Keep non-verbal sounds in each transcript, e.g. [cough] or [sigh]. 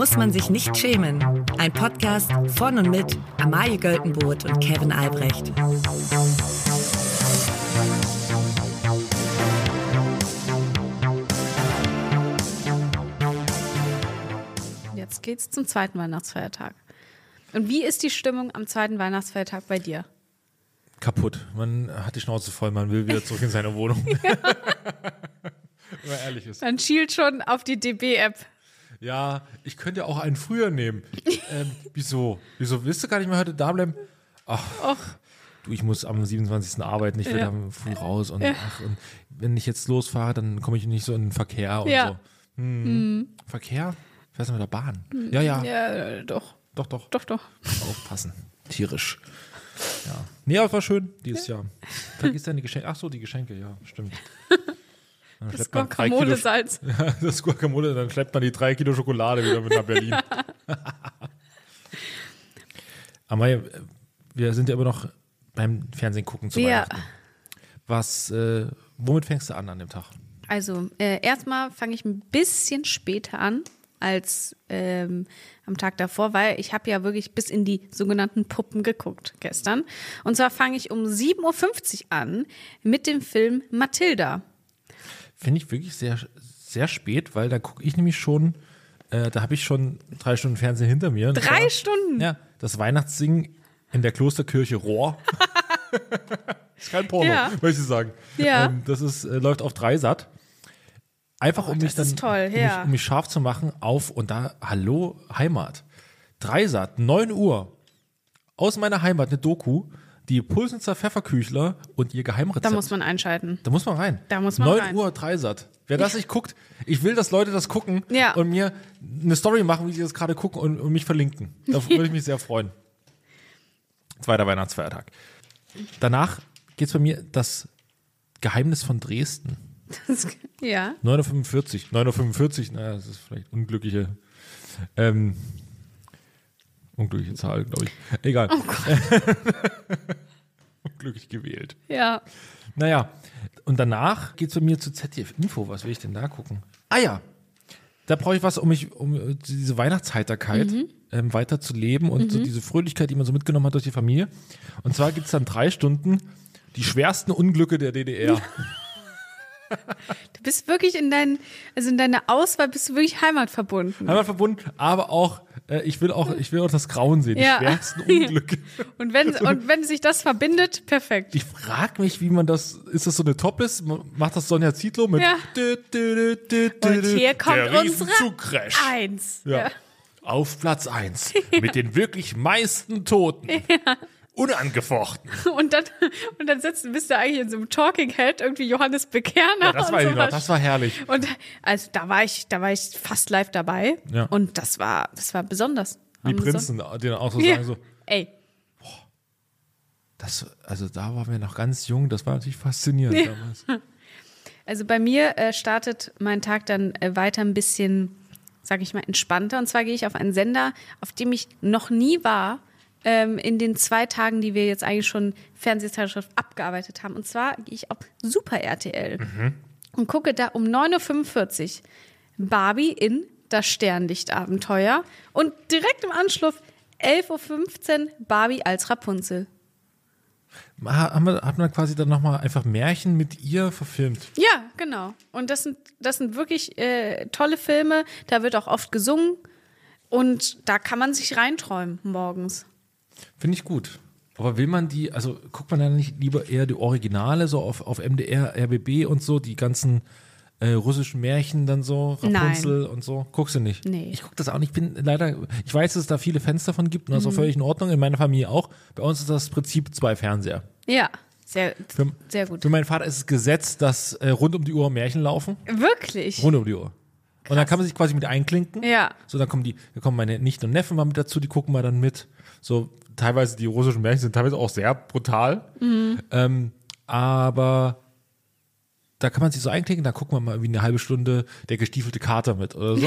muss man sich nicht schämen. Ein Podcast von und mit Amalie Göltenboot und Kevin Albrecht. Jetzt geht's zum zweiten Weihnachtsfeiertag. Und wie ist die Stimmung am zweiten Weihnachtsfeiertag bei dir? Kaputt. Man hat die Schnauze voll, man will wieder zurück in seine Wohnung. [laughs] Wenn man ehrlich ist. Man schielt schon auf die DB-App. Ja, ich könnte auch einen früher nehmen. [laughs] ähm, wieso? Wieso willst du gar nicht mehr heute da bleiben? Ach, Och, du, ich muss am 27. arbeiten, ich will Ja. dann früh raus und, Ja. ach, und wenn ich jetzt losfahre, dann komme ich nicht so in den Verkehr und Ja. so. Hm. Verkehr? Fährst du mit der Bahn? Ja, ja, ja, äh, doch, doch, doch. doch, doch. Aufpassen. Tierisch. Ja. Nee, aber es war schön dieses Jahr. Vergiss deine Geschenke. Ach so, die Geschenke, ja, stimmt. [laughs] Dann Das schleppt man drei Kilo- Guacamole-Salz. [laughs] das Guacamole, dann schleppt man die drei Kilo Schokolade wieder mit nach Berlin. [laughs] Amaya, wir sind ja immer noch beim Fernsehen gucken zu Ja. Weihnachten. Was, äh, womit fängst du an an dem Tag? Also, äh, erstmal fange ich ein bisschen später an als ähm, am Tag davor, weil ich habe ja wirklich bis in die sogenannten Puppen geguckt gestern. Und zwar fange ich um 7.50 Uhr an mit dem Film Matilda. Finde ich wirklich sehr, sehr spät, weil da gucke ich nämlich schon, äh, da habe ich schon drei Stunden Fernsehen hinter mir. Das Drei war- Stunden? Ja, das Weihnachtssingen in der Klosterkirche Rohr. [laughs] ist kein Porno, Ja. möchte ich sagen. Ja. Ähm, das ist, äh, läuft auf Dreisat. Einfach um mich das dann toll, um, mich, ja. um mich scharf zu machen auf und da, hallo, Heimat. Dreisat, 9 Uhr. Aus meiner Heimat eine Doku, die Pulsnitzer Pfefferküchler und ihr Geheimrezept. Da muss man einschalten. Da muss man rein. Da muss man 9 rein. Uhr Dreisat. Wer das nicht guckt, ich will, dass Leute das gucken Ja. und mir eine Story machen, wie sie das gerade gucken und, und mich verlinken. Da [laughs] würde ich mich sehr freuen. Zweiter Weihnachtsfeiertag. Danach geht's bei mir das Geheimnis von Dresden. Das, ja. 9.45 Uhr. 9.45 Uhr, naja, das ist vielleicht unglückliche, ähm, unglückliche Zahl, glaube ich. Egal. Oh [laughs] Unglücklich gewählt. Ja. Naja, und danach geht's bei mir zu ZDF Info. Was will ich denn da gucken? Ah ja, da brauche ich was, um mich, um äh, diese Weihnachtsheiterkeit ähm, weiter zu leben und so diese Fröhlichkeit, die man so mitgenommen hat durch die Familie. Und zwar gibt's dann drei Stunden die schwersten Unglücke der DDR. [laughs] Du bist wirklich in deinen, also in deiner Auswahl bist du wirklich heimatverbunden. Einmal verbunden, aber auch, äh, ich will auch, ich will auch das Grauen sehen, Ja. die schwersten Unglücke. [laughs] Und wenn, [laughs] und wenn sich das verbindet, perfekt. Ich frage mich, wie man das, ist das so eine Top-List? Macht das Sonja Zietlow mit Ja. dü, dü, dü, Und hier kommt der unsere Riesenzugcrash. Eins. Ja. Auf Platz 1 [laughs] mit den wirklich meisten Toten. Unangefochten. [laughs] Und dann, und dann sitzt, bist du eigentlich in so einem Talking Head, irgendwie Johannes Bekerner. Ja, das und war, sowas. das war herrlich. Und also da war ich, da war ich fast live dabei. Ja. Und das war, das war besonders. Die Prinzen, die dann auch so Ja. sagen so, Ey, das, also da waren wir noch ganz jung, das war natürlich faszinierend Ja. damals. [laughs] also bei mir äh, startet mein Tag dann äh, weiter ein bisschen, sag ich mal, entspannter. Und zwar gehe ich auf einen Sender, auf dem ich noch nie war, ähm, in den zwei Tagen, die wir jetzt eigentlich schon Fernsehzeitschrift abgearbeitet haben. Und zwar gehe ich auf Super RTL und gucke da um 9.45 Uhr Barbie in das Sternlichtabenteuer und direkt im Anschluss 11.15 Uhr Barbie als Rapunzel. Ha- Haben wir, hat man quasi dann nochmal einfach Märchen mit ihr verfilmt? Ja, genau. Und das sind, das sind wirklich äh, tolle Filme. Da wird auch oft gesungen. Und da kann man sich reinträumen morgens. Finde ich gut. Aber will man die, also guckt man dann nicht lieber eher die Originale, so auf, auf MDR, RBB und so, die ganzen äh, russischen Märchen dann so, Rapunzel und so? Guckst du nicht? Nee. Ich gucke das auch nicht. Ich bin leider, ich weiß, dass es da viele Fans davon gibt und das ist Mhm. auch völlig in Ordnung, in meiner Familie auch. Bei uns ist das Prinzip zwei Fernseher. Ja, sehr, Für, sehr gut. Für meinen Vater ist es Gesetz, dass äh, rund um die Uhr Märchen laufen. Wirklich? Rund um die Uhr. Und dann kann man sich quasi mit einklinken. Ja. So, dann kommen die, da kommen meine Nichten und Neffen mal mit dazu, die gucken mal dann mit. So, teilweise die russischen Märchen sind teilweise auch sehr brutal. Ähm, aber da kann man sich so einklicken, da gucken wir mal irgendwie eine halbe Stunde der gestiefelte Kater mit oder so.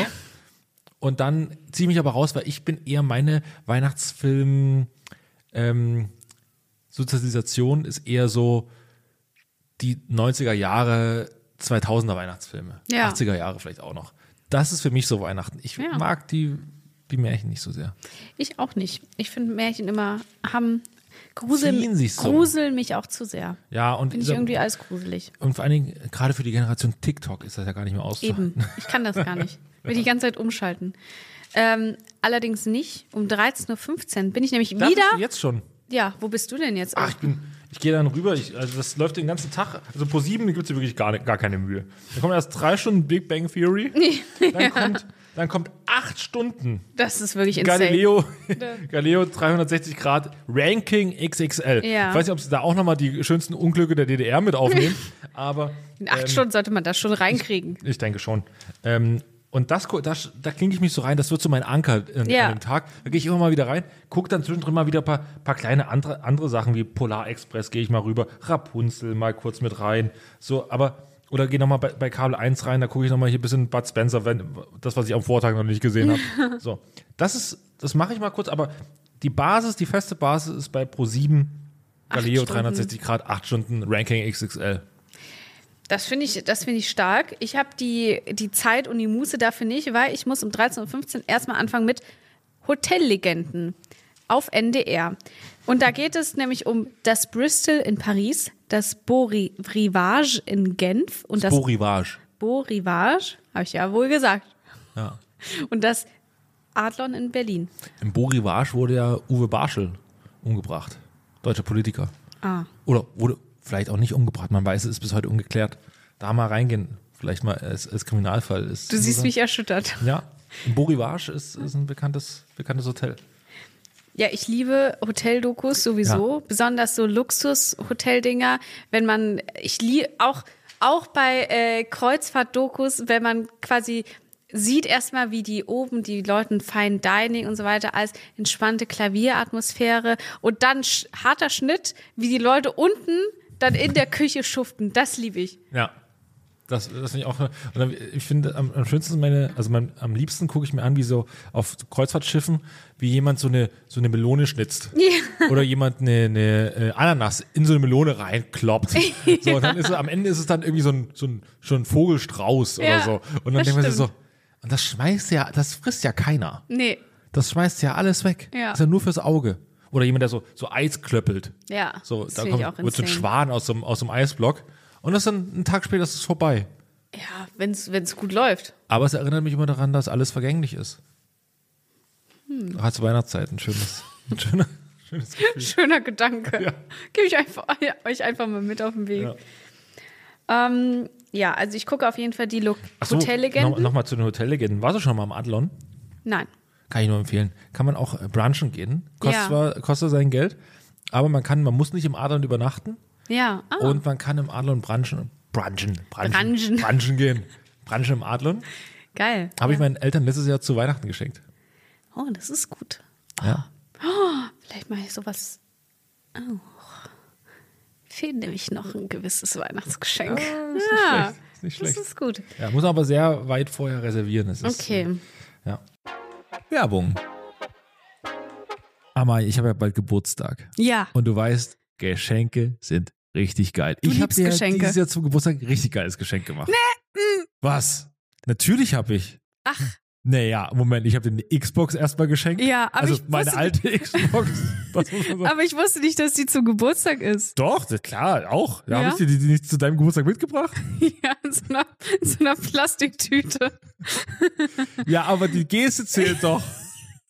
Und dann ziehe ich mich aber raus, weil ich bin eher meine Weihnachtsfilm ähm, Sozialisation ist eher so die 90er Jahre, 2000er Weihnachtsfilme. Ja. 80er Jahre vielleicht auch noch. Das ist für mich so Weihnachten. Ich Ja. mag die die Märchen nicht so sehr. Ich auch nicht. Ich finde Märchen immer haben gruseln, sich so. gruseln mich auch zu sehr. Ja, und, Finde ich irgendwie alles gruselig. und vor allen Dingen, gerade für die Generation TikTok ist das ja gar nicht mehr auszuhalten. Eben. Ich kann das gar nicht. Will die ganze Zeit umschalten. Ähm, allerdings nicht. Um 13.15 Uhr bin ich nämlich Da bist wieder. du jetzt schon. Ja, wo bist du denn jetzt? Ach, ich bin, ich gehe dann rüber, ich, also das läuft den ganzen Tag. Also pro sieben gibt es wirklich gar, gar keine Mühe. Dann kommt erst drei Stunden Big Bang Theory. [laughs] Dann kommt, dann kommt acht Stunden das ist wirklich insane. Galileo, [laughs] [laughs] Galileo 360 Grad Ranking XXL. Ja. Ich weiß nicht, ob sie da auch nochmal die schönsten Unglücke der DDR mit aufnehmen, aber In acht Stunden sollte man das schon reinkriegen. ich denke schon. Ähm, und das, das, da klinge ich mich so rein, das wird so mein Anker in, Ja. an dem Tag. Da gehe ich immer mal wieder rein, gucke dann zwischendrin mal wieder ein paar, paar kleine andere, andere Sachen wie Polar Express, gehe ich mal rüber, Rapunzel mal kurz mit rein. So, aber, oder gehe nochmal bei, bei Kabel 1 rein, da gucke ich nochmal hier ein bisschen Bud Spencer, wenn, das, was ich am Vortag noch nicht gesehen habe. [laughs] so, das ist, das mache ich mal kurz, aber die Basis, die feste Basis ist bei Pro7 Galileo Stunden. 360 Grad, 8 Stunden Ranking XXL. Das finde ich, das finde ich stark. Ich habe die, die Zeit und die Muße dafür nicht, weil ich muss um 13.15 Uhr erstmal anfangen mit Hotellegenden auf NDR. Und da geht es nämlich um das Bristol in Paris, das Beau Ri- Rivage in Genf und das Beau Rivage. Beau Rivage, habe ich ja wohl gesagt, Ja. und das Adlon in Berlin. Im Beau Rivage wurde ja Uwe Barschel umgebracht. Deutscher Politiker. Ah. Oder wurde vielleicht auch nicht umgebracht. Man weiß, es ist bis heute ungeklärt. Da mal reingehen. Vielleicht mal als, als Kriminalfall. Ist Du siehst mich erschüttert. Ja. Im Beau Rivage ist, ist ein bekanntes, bekanntes Hotel. Ja, ich liebe Hoteldokus sowieso, besonders so Luxus-Hoteldinger, wenn man, ich liebe auch, auch bei äh, Kreuzfahrt-Dokus, wenn man quasi sieht erstmal, wie die oben, die Leuten Fine Dining und so weiter, als entspannte Klavieratmosphäre und dann sch harter Schnitt, wie die Leute unten dann in der Küche schuften. Das liebe ich. Ja. Das, das finde ich auch. Und dann, ich finde am, am schönsten meine, also mein, am liebsten gucke ich mir an, wie so auf Kreuzfahrtschiffen, wie jemand so eine, so eine Melone schnitzt. Oder jemand eine, eine äh, Ananas in so eine Melone reinkloppt. [laughs] So, und dann ist es, am Ende ist es dann irgendwie so ein, so ein, schon ein Vogelstrauß Ja, oder so. Und dann das denkt man sich so, und das schmeißt ja, das frisst ja keiner. Nee. Das schmeißt ja alles weg. Ja. Das ist ja nur fürs Auge. Oder jemand, der so, so Eis klöppelt. Ja, So, das da kommt, auch wird so ein. Schwan aus dem, aus dem Eisblock. Und das dann einen Tag später ist es vorbei. Ja, wenn es gut läuft. Aber es erinnert mich immer daran, dass alles vergänglich ist. Hm. Zur Weihnachtszeit ein schönes, [laughs] ein schöner, schönes Gefühl. Schöner Gedanke. Ja. Gebe ich einfach, euch einfach mal mit auf den Weg. Ja. Ähm, ja also ich gucke auf jeden Fall die Lo so, Hotellegenden. Noch, noch zu den Hotellegenden. Warst du schon mal am Adlon? Nein. Kann ich nur empfehlen. Kann man auch äh, brunchen gehen. Kostet, Ja. zwar, kostet sein Geld, aber man kann, man muss nicht im Adlon übernachten Ja. Ah, und man kann im Adlon brunchen. Brunchen. Brunchen. Brunchen. Gehen. Brunchen im Adlon. geil. Habe ich meinen Eltern letztes Jahr zu Weihnachten geschenkt. Oh, das ist gut. Ja. Vielleicht mache ich sowas auch. Fehlt nämlich noch ein gewisses Weihnachtsgeschenk. Ah, ist nicht schlecht. Ist nicht das schlecht. ist gut. Ja, muss man aber sehr weit vorher reservieren. Es ist, Okay. Ja. Werbung. Amai, ich habe ja bald Geburtstag. Ja. Und du weißt, Geschenke sind richtig geil. ich habe dir Geschenke. dieses Jahr zum Geburtstag ein richtig geiles Geschenk gemacht. Nee. Was? Natürlich habe ich. Ach, Naja, Moment, ich habe dir eine Xbox erstmal geschenkt. Ja, aber also ich meine alte Xbox. [laughs] Man sagen? aber ich wusste nicht, dass die zum Geburtstag ist. Doch, klar, auch. Da Ja? habe ich dir die nicht zu deinem Geburtstag mitgebracht. [laughs] Ja, in so einer, in so einer Plastiktüte. Ja, aber die Geste zählt [laughs] doch.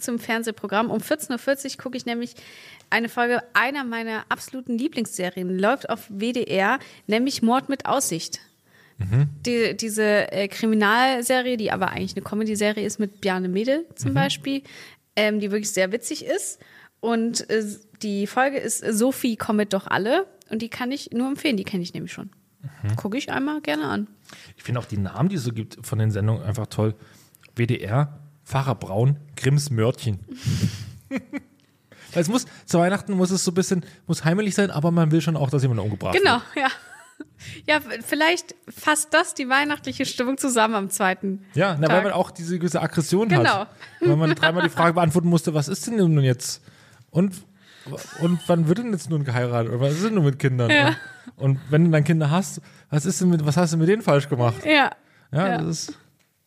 zum Fernsehprogramm. Um 14.40 Uhr gucke ich nämlich eine Folge einer meiner absoluten Lieblingsserien. Läuft auf WDR, nämlich Mord mit Aussicht. Die, diese äh, Kriminalserie, die aber eigentlich eine Comedy-Serie ist mit Bjarne Mädel zum Beispiel, ähm, die wirklich sehr witzig ist. Und äh, die Folge ist Sophie kommet doch alle. Und die kann ich nur empfehlen, die kenne ich nämlich schon. Gucke ich einmal gerne an. Ich finde auch die Namen, die es so gibt von den Sendungen einfach toll. WDR, Pfarrer Braun, Grimms Mörtchen. [laughs] Weil es muss, zu Weihnachten muss es so ein bisschen, muss heimelig sein, aber man will schon auch, dass jemand umgebracht Genau, wird. ja. Ja, vielleicht fasst das die weihnachtliche Stimmung zusammen am zweiten. Ja, na, weil man auch diese gewisse Aggression Genau. hat. Weil man dreimal die [laughs] Frage beantworten musste, was ist denn nun jetzt? Und, und wann wird denn jetzt nun geheiratet? Oder was ist denn nun mit Kindern? Ja. Und, und wenn du dann Kinder hast, was ist denn mit, was hast du mit denen falsch gemacht? Ja. Ja, Ja. das ist,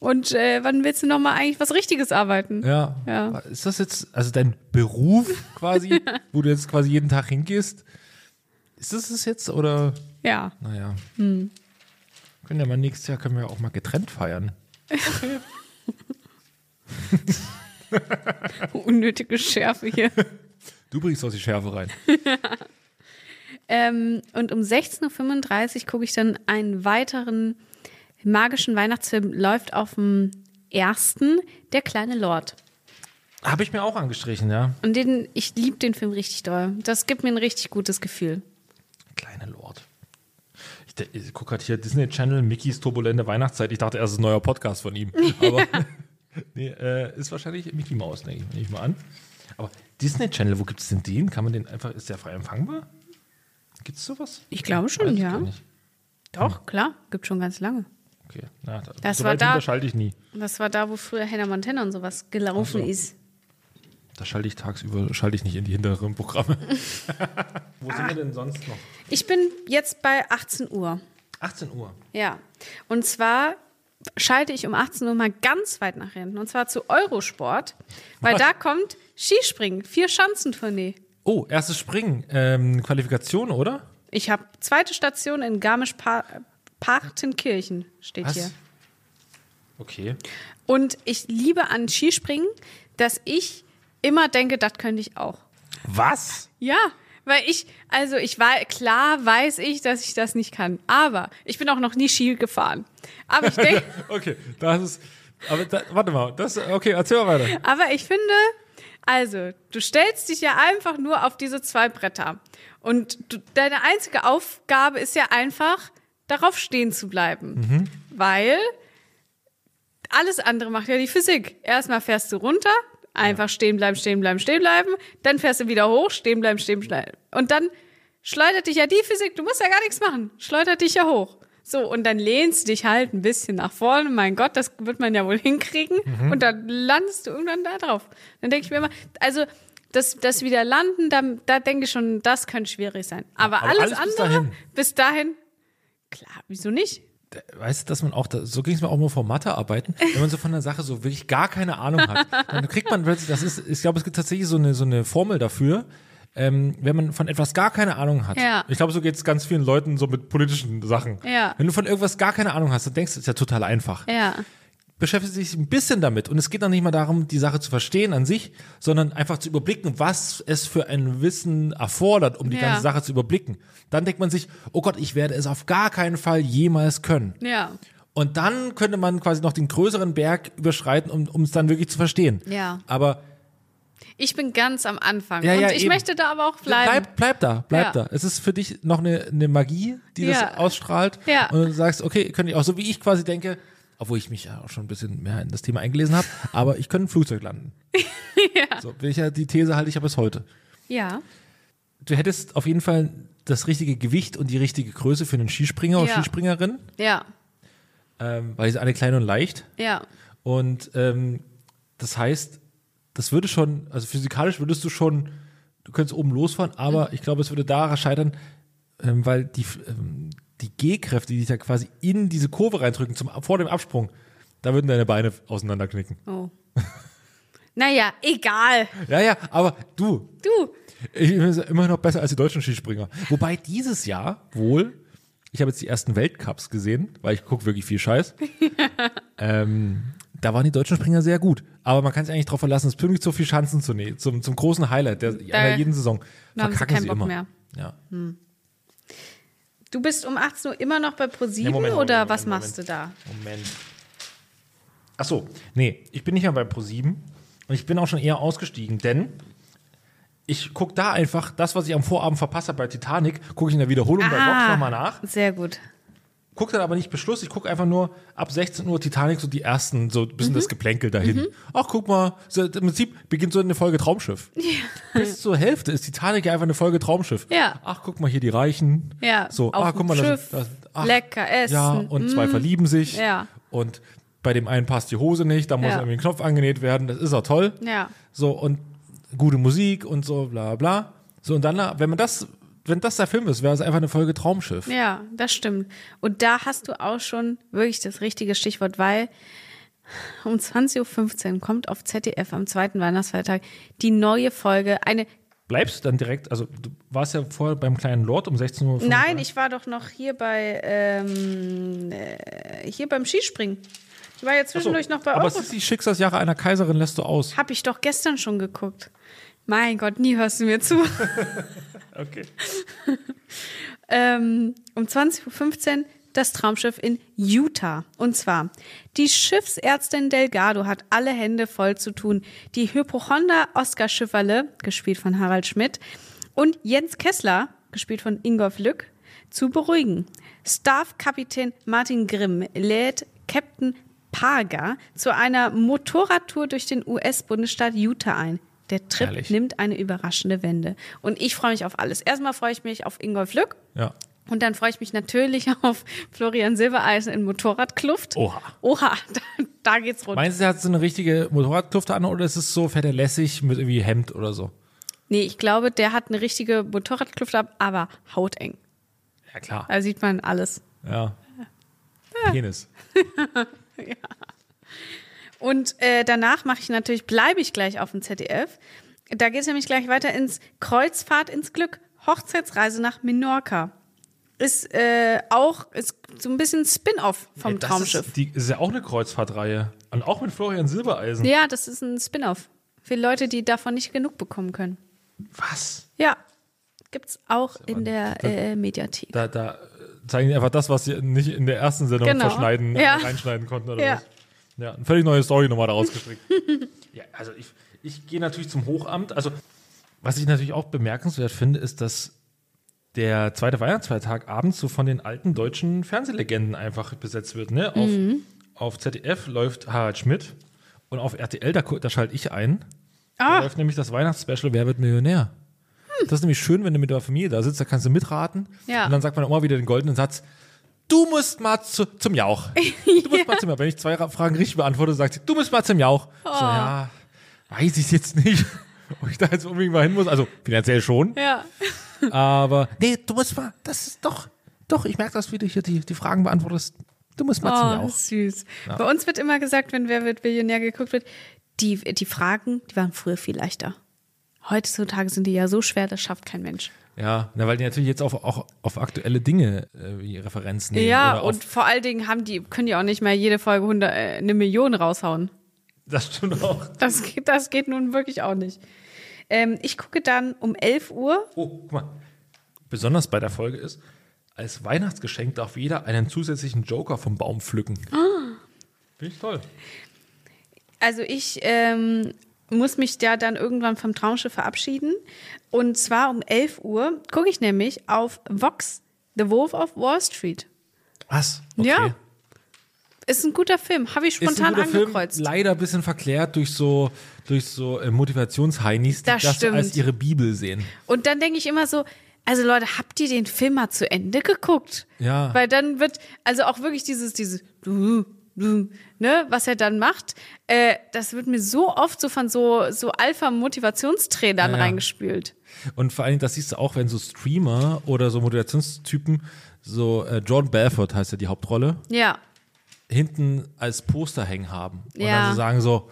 Und äh, wann willst du nochmal eigentlich was Richtiges arbeiten? ja. Ja. Ist das jetzt, also dein Beruf [laughs] quasi, wo du jetzt quasi jeden Tag hingehst? Ist das es jetzt oder? Ja. Naja. Hm. Können ja mal nächstes Jahr können wir auch mal getrennt feiern. [laughs] Unnötige Schärfe hier. [laughs] Du bringst auch die Schärfe rein. ähm, und um 16.35 Uhr gucke ich dann einen weiteren magischen Weihnachtsfilm, läuft auf dem ersten, Der kleine Lord. Habe ich mir auch angestrichen, ja. Und den, ich liebe den Film richtig doll. Das gibt mir ein richtig gutes Gefühl. Kleine Lord. Ich, ich gucke gerade hier Disney Channel, Mickeys turbulente Weihnachtszeit. Ich dachte, erst ist ein neuer Podcast von ihm. [laughs] Aber [laughs] nee, äh, ist wahrscheinlich Mickey Mouse, denke ich, nehme ich mal an. Aber Disney Channel, wo gibt es denn den? Kann man den einfach, ist der frei empfangbar? Gibt es sowas? Ich glaube schon, ja. Doch, klar, gibt schon ganz lange. Okay, na, da, Das so war weit da- schalte ich nie. Das war da, wo früher Hannah Montana und sowas gelaufen so. ist. Da schalte ich tagsüber, schalte ich nicht in die hinteren Programme. [laughs] wo sind wir denn sonst noch? Ich bin jetzt bei 18 Uhr. 18 Uhr. Ja. Und zwar schalte ich um 18 Uhr mal ganz weit nach hinten. Und zwar zu Eurosport, weil Was? da kommt Skispringen, vier Schanzentournee. Oh, erstes Springen. Ähm, Qualifikation, oder? Ich habe zweite Station in Garmisch-Partenkirchen, steht Was? hier. Okay. Und ich liebe an Skispringen, dass ich immer denke, das könnte ich auch. Was? Ja, weil ich, also ich war, klar weiß ich, dass ich das nicht kann. Aber ich bin auch noch nie Ski gefahren. Aber ich denke, [laughs] Okay, das ist. Aber da, warte mal, das, okay, erzähl mal weiter. aber ich finde, also, du stellst dich ja einfach nur auf diese zwei Bretter. Und du, deine einzige Aufgabe ist ja einfach, darauf stehen zu bleiben. Weil alles andere macht ja die Physik. Erstmal fährst du runter, einfach stehen bleiben, stehen bleiben, stehen bleiben. Dann fährst du wieder hoch, stehen bleiben, stehen bleiben. Und dann schleudert dich ja die Physik, du musst ja gar nichts machen, schleudert dich ja hoch. So, und dann lehnst du dich halt ein bisschen nach vorne. Mein Gott, das wird man ja wohl [laughs] hinkriegen. Und dann landest du irgendwann da drauf. Dann denke ich mir immer, also das, das wieder landen, da, da denke ich schon, das könnte schwierig sein. Aber, aber alles, alles bis andere, dahin. bis dahin, klar, wieso nicht? Weißt du, dass man auch, da, so ging es mir auch nur vor Mathearbeiten, wenn man so von der Sache so wirklich gar keine Ahnung hat, [laughs] dann kriegt man plötzlich, das ist, ich glaube, es gibt tatsächlich so eine, so eine Formel dafür, ähm, wenn man von etwas gar keine Ahnung hat. Ja. Ich glaube, so geht es ganz vielen Leuten so mit politischen Sachen. Ja. Wenn du von irgendwas gar keine Ahnung hast, dann denkst du, das ist ja total einfach. Ja. Beschäftigt sich ein bisschen damit. Und es geht noch nicht mal darum, die Sache zu verstehen an sich, sondern einfach zu überblicken, was es für ein Wissen erfordert, um die Ja. ganze Sache zu überblicken. Dann denkt man sich, oh Gott, ich werde es auf gar keinen Fall jemals können. Ja. Und dann könnte man quasi noch den größeren Berg überschreiten, um es dann wirklich zu verstehen. Ja. Aber Ich bin ganz am Anfang. Ja, und ja, ich eben. möchte da aber auch bleiben. bleib, bleib da, bleib Ja. da. Es ist für dich noch eine, eine Magie, die das ausstrahlt. Ja. Und du sagst, okay, könnte ich auch so wie ich quasi denke, obwohl ich mich ja auch schon ein bisschen mehr in das Thema eingelesen habe, aber ich könnte ein Flugzeug landen. [laughs] So, welcher die These halte ich aber bis heute. Ja. Du hättest auf jeden Fall das richtige Gewicht und die richtige Größe für einen Skispringer oder Ja. Skispringerin, Ja. ähm, weil die sind alle klein und leicht. Ja. Und ähm, das heißt, das würde schon, also physikalisch würdest du schon, du könntest oben losfahren, aber ich glaube, es würde daran scheitern, ähm, weil die, ähm, die G-Kräfte, die dich da quasi in diese Kurve reindrücken, zum, vor dem Absprung, da würden deine Beine auseinanderknicken. Oh. [laughs] naja, egal. Ja, ja, aber du, Du. ich bin immer noch besser als die deutschen Skispringer. Wobei dieses Jahr wohl, ich habe jetzt die ersten Weltcups gesehen, weil ich gucke wirklich viel Scheiß. [laughs] ähm, da waren die deutschen Springer sehr gut. Aber man kann sich eigentlich darauf verlassen, es pünktlich zu viel Chancen zu nehmen, zum, zum großen Highlight der, einer jeden Saison. da sie Verkacken keinen sie Bock immer. mehr. Ja. Du bist um 18 Uhr immer noch bei ProSieben Nee, Moment, oder Moment, was Moment. machst du da? Moment. Ach so, nee, ich bin nicht mehr bei Pro7 und ich bin auch schon eher ausgestiegen, denn ich gucke da einfach das, was ich am Vorabend verpasst habe bei Titanic, gucke ich in der Wiederholung bei Vox nochmal nach. Sehr gut. Guck dann aber nicht Beschluss, ich gucke einfach nur ab 16 Uhr Titanic so die ersten, so ein bisschen Mhm. das Geplänkel dahin. Ach, guck mal, so, im Prinzip beginnt so eine Folge Traumschiff. Bis zur Hälfte ist Titanic ja einfach eine Folge Traumschiff. Ja. Ach, guck mal hier die Reichen. Ja, So, auf dem guck mal, Schiff, das, das, ach, lecker essen. Ja, und zwei verlieben sich. Ja. Und bei dem einen passt die Hose nicht, da muss Ja. irgendwie ein Knopf angenäht werden, das ist auch toll. Ja. So, und gute Musik und so, bla bla. So, und dann, wenn man das, wenn das der Film ist, wäre es einfach eine Folge Traumschiff. Ja, das stimmt. Und da hast du auch schon wirklich das richtige Stichwort, weil um 20.15 Uhr kommt auf ZDF am zweiten Weihnachtsfeiertag die neue Folge, eine Bleibst du dann direkt, also du warst ja vorher beim kleinen Lord um 16 Uhr. Nein, ich war doch noch hier bei ähm, äh, hier beim Skispringen. Ich war ja Ach so, zwischendurch noch bei Aber Euro. es ist die Schicksalsjahre einer Kaiserin, lässt du aus. Hab ich doch gestern schon geguckt. Mein Gott, nie hörst du mir zu. [laughs] Okay. [laughs] ähm, um 20.15 Uhr das Traumschiff in Utah. Und zwar, die Schiffsärztin Delgado hat alle Hände voll zu tun. Die Hypochonder Oskar Schifferle, gespielt von Harald Schmidt, und Jens Kessler, gespielt von Ingolf Lück, zu beruhigen. Staff-Kapitän Martin Grimm lädt Captain Parga zu einer Motorradtour durch den US-Bundesstaat Utah ein. Der Trip Herrlich. nimmt eine überraschende Wende. Und ich freue mich auf alles. Erstmal freue ich mich auf Ingolf Lück. Ja. Und dann freue ich mich natürlich [laughs] auf Florian Silbereisen in Motorradkluft. Oha. Oha, [laughs] da, da geht's rund. Meinst du, er hat so eine richtige Motorradklufte an oder ist es so fette lässig mit irgendwie Hemd oder so? Nee, ich glaube, der hat eine richtige Motorradkluft ab, aber hauteng. Ja, klar. Da sieht man alles. Ja. Penis. [laughs] Und äh, danach mache ich natürlich, bleibe ich gleich auf dem ZDF. Da geht es nämlich gleich weiter ins Kreuzfahrt ins Glück. Hochzeitsreise nach Menorca. Ist äh, auch ist so ein bisschen Spin-off vom Ja, das Traumschiff. Ist, die ist ja auch eine Kreuzfahrtreihe. Und auch mit Florian Silbereisen. ja, das ist ein Spin-off. Für Leute, die davon nicht genug bekommen können. Was? Ja, gibt's auch in der äh, Mediathek. Da, da zeigen die einfach das, was sie nicht in der ersten Sendung Genau. verschneiden, Ja. reinschneiden konnten oder Ja. was. Ja, eine völlig neue Story nochmal daraus gestrickt. [laughs] ja, also ich, ich gehe natürlich zum Hochamt. Also, was ich natürlich auch bemerkenswert finde, ist, dass der zweite Weihnachtsfeiertag abends so von den alten deutschen Fernsehlegenden einfach besetzt wird. Ne? Auf, Mhm. auf ZDF läuft Harald Schmidt und auf RTL, da, da schalte ich ein. Da Ah, läuft nämlich das Weihnachtsspecial Wer wird Millionär? Das ist nämlich schön, wenn du mit der Familie da sitzt, da kannst du mitraten. Ja. Und dann sagt man auch mal wieder den goldenen Satz, du musst mal zu, zum Jauch. [laughs] Du musst mal zum Jauch. Wenn ich zwei Ra- Fragen richtig beantworte, sagt sie, du musst mal zum Jauch. Oh. So, ja, weiß ich jetzt nicht, [laughs] ob ich da jetzt unbedingt mal hin muss. Also finanziell schon, ja. aber nee, du musst mal, das ist doch, doch, ich merke das, wie du hier die, die Fragen beantwortest. Du musst mal zum Oh, Jauch. süß. Bei uns wird immer gesagt, wenn Wer wird Millionär geguckt wird, die, die Fragen, die waren früher viel leichter. Heutzutage sind die ja so schwer, das schafft kein Mensch. Ja, na, weil die natürlich jetzt auch, auch auf aktuelle Dinge äh, wie Referenzen nehmen. Ja, und vor allen Dingen haben die, können die auch nicht mehr jede Folge 100, äh, eine Million raushauen. das stimmt auch. Das geht, das geht nun wirklich auch nicht. Ähm, ich gucke dann um 11 Uhr. Oh, guck mal. Besonders bei der Folge ist, als Weihnachtsgeschenk darf jeder einen zusätzlichen Joker vom Baum pflücken. Ah. Finde ich toll. Also ich ähm, muss mich ja dann irgendwann vom Traumschiff verabschieden. Und zwar um 11 Uhr gucke ich nämlich auf Vox, The Wolf of Wall Street. Was? Okay. Ja, Ist ein guter Film, habe ich spontan guter Film, angekreuzt. leider ein bisschen verklärt durch so, durch so äh, Motivationsheinis, die Das das, als ihre Bibel sehen. Und dann denke ich immer so, also Leute, habt ihr den Film mal zu Ende geguckt? Ja. Weil dann wird, also auch wirklich dieses, dieses, du, ne, was er dann macht, äh, das wird mir so oft so von so, so Alpha-Motivationstrainern Ja, ja. reingespült. Und vor allen Dingen, das siehst du auch, wenn so Streamer oder so Moderationstypen, so äh, John Belfort heißt ja die Hauptrolle, Ja, hinten als Poster hängen haben. Und Ja. dann so sagen so,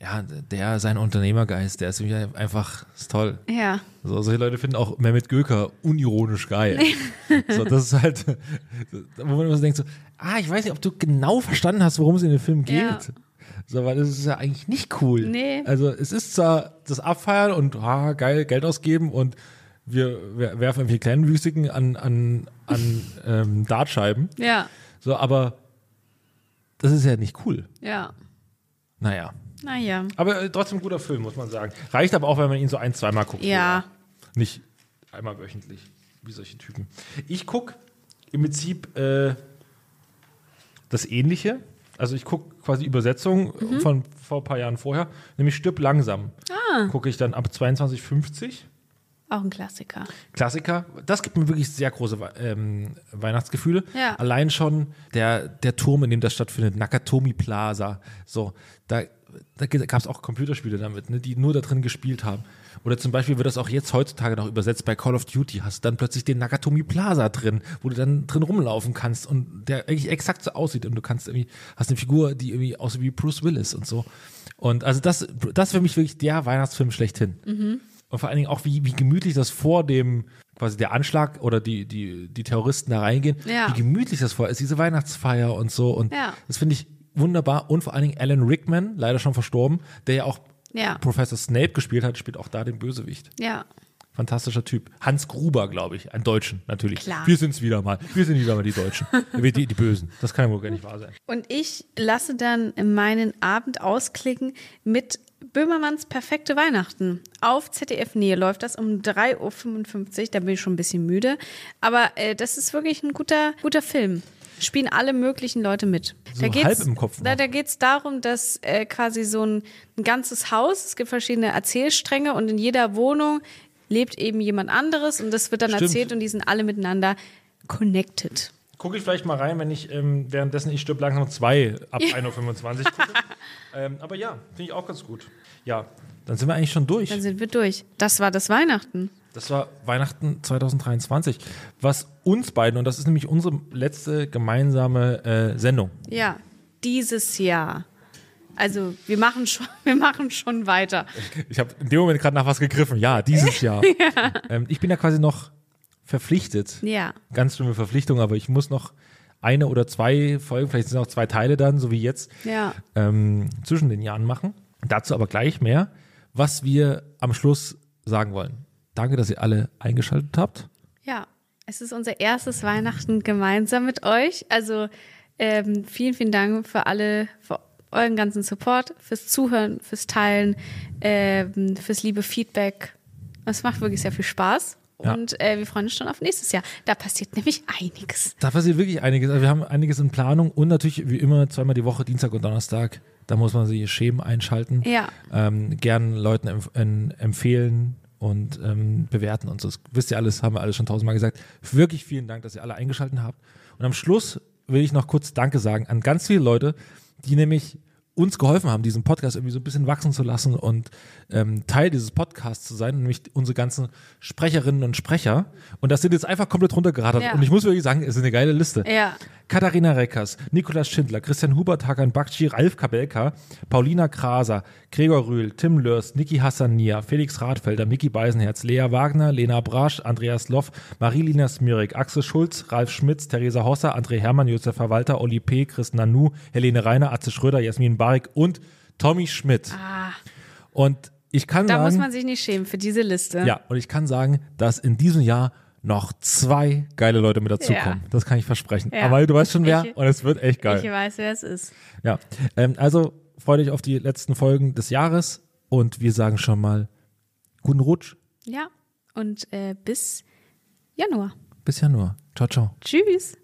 ja, der, sein Unternehmergeist, der ist irgendwie einfach, ist toll. ja. So, solche Leute finden auch Mehmet Göker unironisch geil. [laughs] so, das ist halt, wo man immer so denkt so, ah, ich weiß nicht, ob du genau verstanden hast, worum es in dem Film geht. Ja. So, weil das ist ja eigentlich nicht cool. Nee. Also es ist zwar das Abfeiern und ah, geil, Geld ausgeben und wir, werfen irgendwie Kleinwüchsigen an, an, an [laughs] ähm, Dartscheiben. Ja, So, aber das ist ja nicht cool. ja. Naja. Naja. Aber äh, trotzdem guter Film, muss man sagen. Reicht aber auch, wenn man ihn so ein, zweimal guckt. Ja. Nicht einmal wöchentlich, wie solche Typen. Ich gucke im Prinzip äh, das Ähnliche. Also ich gucke quasi Übersetzung Mhm. von vor ein paar Jahren vorher, nämlich Stirb langsam. Ah. Gucke ich dann ab 22,50. Auch ein Klassiker. Klassiker. Das gibt mir wirklich sehr große ähm, Weihnachtsgefühle. Ja. Allein schon der, der Turm, in dem das stattfindet, Nakatomi Plaza. So, da, da gab es auch Computerspiele damit, ne, die nur da drin gespielt haben. Oder zum Beispiel wird das auch jetzt heutzutage noch übersetzt bei Call of Duty. Hast du dann plötzlich den Nakatomi Plaza drin, wo du dann drin rumlaufen kannst und der eigentlich exakt so aussieht. Und du kannst irgendwie, hast eine Figur, die irgendwie aussieht wie Bruce Willis und so. Und also das, das ist für mich wirklich der Weihnachtsfilm schlechthin. Und vor allen Dingen auch, wie, wie gemütlich das vor dem, quasi der Anschlag oder die, die, die Terroristen da reingehen, Ja. wie gemütlich das vorher ist, diese Weihnachtsfeier und so. Und Ja. das finde ich wunderbar. Und vor allen Dingen Alan Rickman, leider schon verstorben, der ja auch Ja. Professor Snape gespielt hat, spielt auch da den Bösewicht. Ja. Fantastischer Typ. Hans Gruber, glaube ich, ein Deutschen, natürlich. Klar. Wir sind's wieder mal. Wir sind wieder mal die Deutschen. Wir [laughs] die, die Bösen. Das kann ja wohl gar nicht wahr sein. Und ich lasse dann meinen Abend ausklicken mit Böhmermanns Perfekte Weihnachten. Auf ZDF Nähe läuft das um 3.55 Uhr. Da bin ich schon ein bisschen müde. Aber äh, das ist wirklich ein guter, guter Film. Spielen alle möglichen Leute mit. So da geht's, halb im Kopf Da, noch. da geht es darum, dass äh, quasi so ein, ein ganzes Haus, es gibt verschiedene Erzählstränge und in jeder Wohnung lebt eben jemand anderes und das wird dann Stimmt. erzählt und die sind alle miteinander connected. Gucke ich vielleicht mal rein, wenn ich ähm, währenddessen ich stirb langsam zwei ab [laughs] 1.25 Uhr gucke. Ähm, aber ja, finde ich auch ganz gut. Ja, dann sind wir eigentlich schon durch. Dann sind wir durch. Das war das Weihnachten. Das war Weihnachten 2023. Was uns beiden, und das ist nämlich unsere letzte gemeinsame äh, Sendung. Ja, dieses Jahr. Also wir machen schon, [laughs] wir machen schon weiter. Ich habe in dem Moment gerade nach was gegriffen. Ja, dieses [laughs] Jahr. Ähm, ich bin ja quasi noch verpflichtet. Ja. Ganz schlimme Verpflichtung, aber ich muss noch eine oder zwei Folgen, vielleicht sind auch zwei Teile dann, so wie jetzt, Ja. ähm, zwischen den Jahren machen. Dazu aber gleich mehr, was wir am Schluss sagen wollen. Danke, dass ihr alle eingeschaltet habt. Ja. Es ist unser erstes Weihnachten gemeinsam mit euch. Also ähm, vielen, vielen Dank für alle, für euren ganzen Support, fürs Zuhören, fürs Teilen, ähm, fürs liebe Feedback. Es macht wirklich sehr viel Spaß. Ja. Und äh, wir freuen uns schon auf nächstes Jahr. Da passiert nämlich einiges. Da passiert wirklich einiges. Also wir haben einiges in Planung und natürlich wie immer zweimal die Woche, Dienstag und Donnerstag. Da muss man sich Schemen einschalten. Ja. Ähm, gern Leuten empf en- empfehlen und ähm, bewerten und so. Das wisst ihr alles, haben wir alles schon tausendmal gesagt. Wirklich vielen Dank, dass ihr alle eingeschaltet habt. Und am Schluss will ich noch kurz Danke sagen an ganz viele Leute, die nämlich uns geholfen haben, diesen Podcast irgendwie so ein bisschen wachsen zu lassen und ähm, Teil dieses Podcasts zu sein, nämlich unsere ganzen Sprecherinnen und Sprecher. Und das sind jetzt einfach komplett runtergerattert. Ja. Und ich muss wirklich sagen, es ist eine geile Liste. Ja. Katharina Reckers, Nikolaus Schindler, Christian Hubert, Hakan Bakci, Ralf Kabelka, Paulina Kraser, Gregor Rühl, Tim Lörs, Niki Hassania, Felix Radfelder, Micky Beisenherz, Lea Wagner, Lena Brasch, Andreas Loff, Marilina Smirik, Axel Schulz, Ralf Schmitz, Theresa Hosser, André Hermann, Josef Verwalter, Olli P., Chris Nanu, Helene Reiner, Atze Schröder, Jasmin Barik und Tommy Schmidt. Und ich kann Da sagen, muss man sich nicht schämen für diese Liste. ja, und ich kann sagen, dass in diesem Jahr noch zwei geile Leute mit dazukommen. Ja. Das kann ich versprechen. Ja. Aber du weißt schon wer Ich- und es wird echt geil. Ich weiß, wer es ist. Ja, ähm, also freue dich auf die letzten Folgen des Jahres und wir sagen schon mal guten Rutsch. Ja. Und äh, bis Januar. Bis Januar. Ciao, ciao. Tschüss.